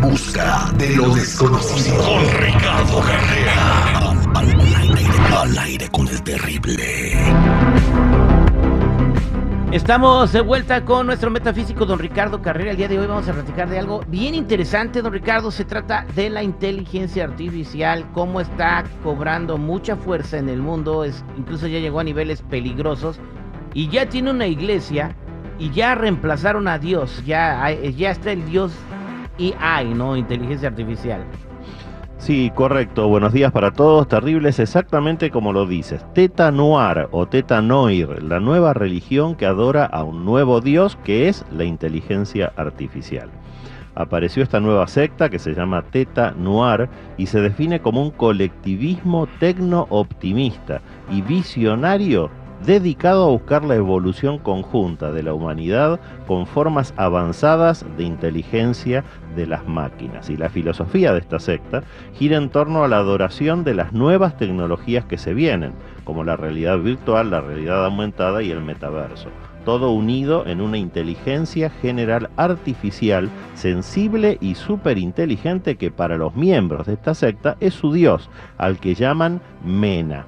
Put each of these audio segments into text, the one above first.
busca de lo desconocido. Con Ricardo Carrera. Al, aire, con el terrible. Estamos de vuelta con nuestro metafísico don Ricardo Carrera. El día de hoy vamos a platicar de algo bien interesante, don Ricardo. Se trata de la inteligencia artificial, cómo está cobrando mucha fuerza en el mundo, es, incluso ya llegó a niveles peligrosos y ya tiene una iglesia y ya reemplazaron a Dios, ya, ya está el Dios AI, ¿no? Inteligencia artificial. Sí, correcto. Buenos días para todos. Terribles exactamente como lo dices. Teta Noir o Teta Noir, la nueva religión que adora a un nuevo Dios que es la inteligencia artificial. Apareció esta nueva secta que se llama Teta Noir y se define como un colectivismo tecno-optimista y visionario dedicado a buscar la evolución conjunta de la humanidad con formas avanzadas de inteligencia de las máquinas. Y la filosofía de esta secta gira en torno a la adoración de las nuevas tecnologías que se vienen, como la realidad virtual, la realidad aumentada y el metaverso. Todo unido en una inteligencia general artificial, sensible y superinteligente que para los miembros de esta secta es su dios, al que llaman Mena.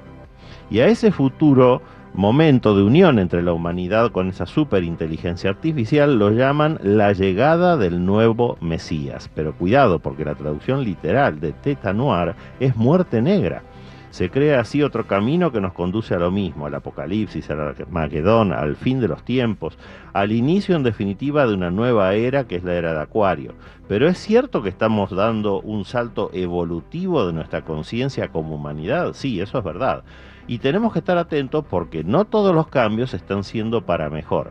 Y a ese futuro momento de unión entre la humanidad con esa superinteligencia artificial lo llaman la llegada del nuevo Mesías. Pero cuidado, porque la traducción literal de Teta Noir es muerte negra. Se crea así otro camino que nos conduce a lo mismo, al apocalipsis, al Armagedón, al fin de los tiempos, al inicio en definitiva de una nueva era que es la era de Acuario. Pero es cierto que estamos dando un salto evolutivo de nuestra conciencia como humanidad, sí, eso es verdad. Y tenemos que estar atentos porque no todos los cambios están siendo para mejor.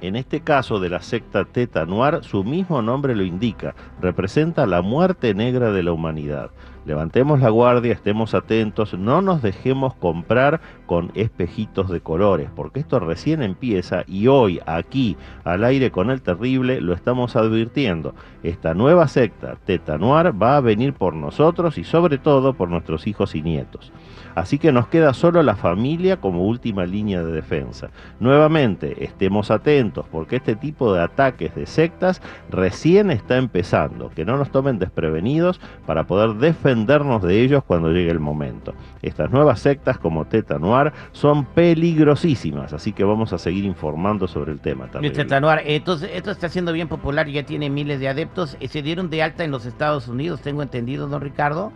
En este caso de la secta Teta Noir, su mismo nombre lo indica, representa la muerte negra de la humanidad. Levantemos la guardia, estemos atentos, no nos dejemos comprar con espejitos de colores, porque esto recién empieza y hoy aquí al aire con el terrible lo estamos advirtiendo. Esta nueva secta Teta Noir va a venir por nosotros y sobre todo por nuestros hijos y nietos. Así que nos queda solo la familia como última línea de defensa. Nuevamente, estemos atentos porque este tipo de ataques de sectas recién está empezando. Que no nos tomen desprevenidos para poder de ellos cuando llegue el momento. Estas nuevas sectas como Teta Noir son peligrosísimas, así que vamos a seguir informando sobre el tema también. Teta Noir, entonces esto está siendo bien popular, ya tiene miles de adeptos. Se dieron de alta en los Estados Unidos, tengo entendido, don Ricardo.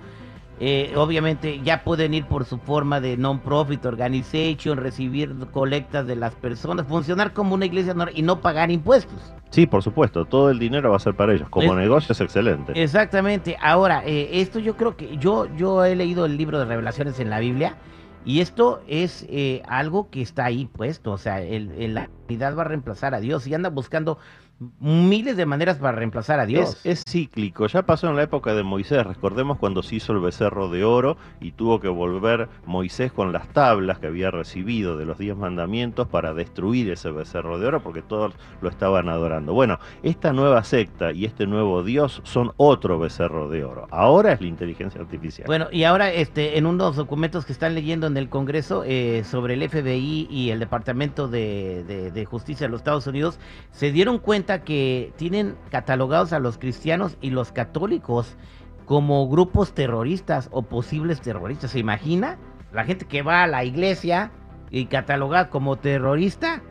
Eh, obviamente ya pueden ir por su forma de non-profit organization, recibir colectas de las personas, funcionar como una iglesia y no pagar impuestos. Sí, por supuesto, todo el dinero va a ser para ellos. Como negocio es excelente. Exactamente. Ahora, eh, esto yo creo que yo, yo he leído el libro de revelaciones en la Biblia y esto es eh, algo que está ahí puesto. O sea, el, la unidad va a reemplazar a Dios y anda buscando miles de maneras para reemplazar a Dios. Es, cíclico, ya pasó en la época de Moisés, recordemos cuando se hizo el becerro de oro y tuvo que volver Moisés con las tablas que había recibido de los diez mandamientos para destruir ese becerro de oro porque todos lo estaban adorando. Bueno, esta nueva secta y este nuevo Dios son otro becerro de oro. Ahora es la inteligencia artificial. Bueno, y ahora este, en unos documentos que están leyendo en el Congreso eh, sobre el FBI y el Departamento de, de Justicia de los Estados Unidos, se dieron cuenta que tienen catalogados a los cristianos y los católicos como grupos terroristas o posibles terroristas. ¿Se imagina? La gente que va a la iglesia y catalogada como terrorista.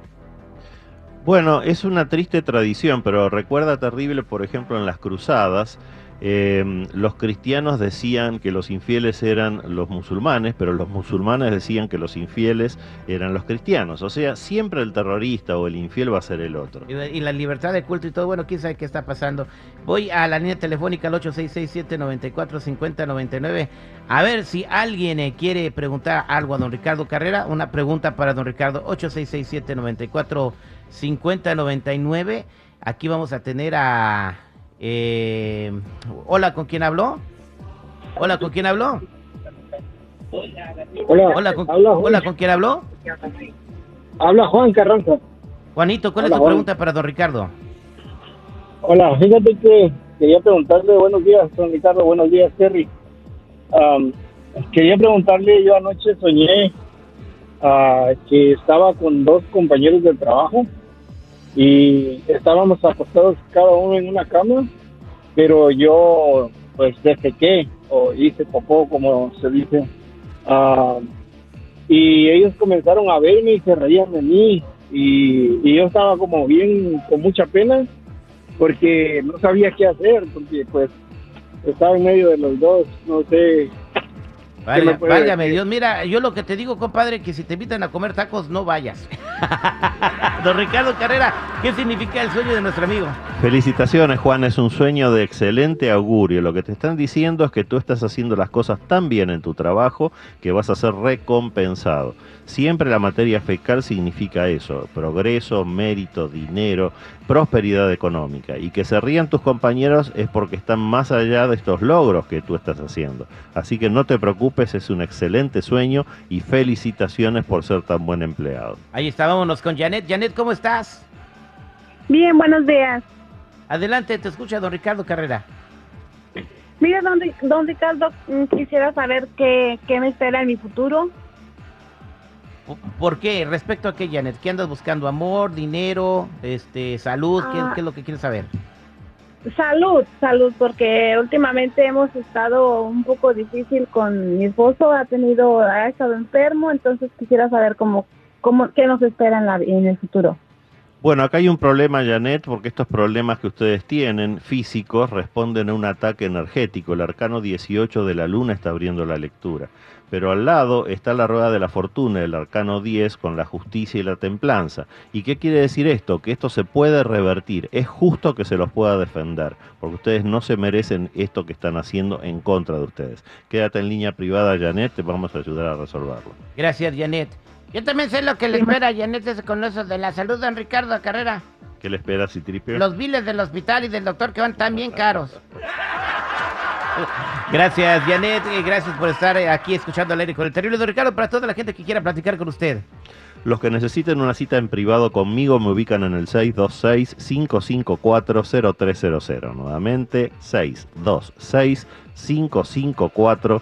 Bueno, es una triste tradición, pero recuerda terrible, por ejemplo, en las cruzadas, Em, los cristianos decían que los infieles eran los musulmanes, pero los musulmanes decían que los infieles eran los cristianos. O sea, siempre el terrorista o el infiel va a ser el otro. Y, la libertad de culto y todo, bueno, quién sabe qué está pasando. Voy a la línea telefónica al 8667-945099. A ver si alguien eh, quiere preguntar algo a don Ricardo Carrera. Una pregunta para don Ricardo, 8667-945099. Aquí vamos a tener a eh, hola, ¿con quién habló? Hola, ¿con quién habló? Hola, hola, ¿con, hola, ¿con quién habló? Habla Juan Carranza. Juanito, ¿cuál es tu pregunta para don Ricardo? Hola, fíjate que quería preguntarle, buenos días, don Ricardo, buenos días, Terry. quería preguntarle, yo anoche soñé uh, que estaba con dos compañeros de trabajo y estábamos acostados cada uno en una cama pero yo pues defequé o hice popó, como se dice. Ah, y ellos comenzaron a verme y se reían de mí y, y yo estaba como bien con mucha pena porque no sabía qué hacer, porque pues estaba en medio de los dos, no sé. ¿Qué me puede válgame decir? Dios, mira, yo lo que te digo, compadre, que si te invitan a comer tacos, no vayas. Don Ricardo Carrera, ¿qué significa el sueño de nuestro amigo? Felicitaciones, Juan, es un sueño de excelente augurio. Lo que te están diciendo es que tú estás haciendo las cosas tan bien en tu trabajo que vas a ser recompensado. Siempre la materia fecal significa eso, progreso, mérito, dinero, prosperidad económica. Y que se rían tus compañeros es porque están más allá de estos logros que tú estás haciendo. Así que no te preocupes, es un excelente sueño y felicitaciones por ser tan buen empleado. Ahí está, vámonos con Janet. Janet, ¿cómo estás? Bien, buenos días. Adelante, te escucha don Ricardo Carrera. Mira, don, don Ricardo, mm, quisiera saber qué, qué me espera en mi futuro. ¿Por- ¿Por qué? ¿Respecto a qué, Janet? ¿Qué andas buscando? ¿Amor, dinero, este, salud? ¿Qué, Ah. qué es lo que quieres saber? Salud, salud, porque últimamente hemos estado un poco difícil con mi esposo, ha tenido, ha estado enfermo, entonces quisiera saber cómo, cómo, qué nos espera en, la, en el futuro. Bueno, acá hay un problema, Janet, porque estos problemas que ustedes tienen físicos responden a un ataque energético. El arcano 18 de la luna está abriendo la lectura. Pero al lado está la rueda de la fortuna, el arcano 10, con la justicia y la templanza. ¿Y qué quiere decir esto? Que esto se puede revertir. Es justo que se los pueda defender, porque ustedes no se merecen esto que están haciendo en contra de ustedes. Quédate en línea privada, Janet, te vamos a ayudar a resolverlo. Gracias, Janet. Yo también sé lo que le espera a Janet es con eso de la salud, don Ricardo Carrera. ¿Qué le esperas, Citripio? Los biles del hospital y del doctor que van tan bien caros. Gracias, Janet. eh, Gracias por estar eh, aquí escuchando al aire con el terrible don Ricardo. Para toda la gente que quiera platicar con usted. Los que necesiten una cita en privado conmigo me ubican en el 626-554-0300. Nuevamente, 626-554-0300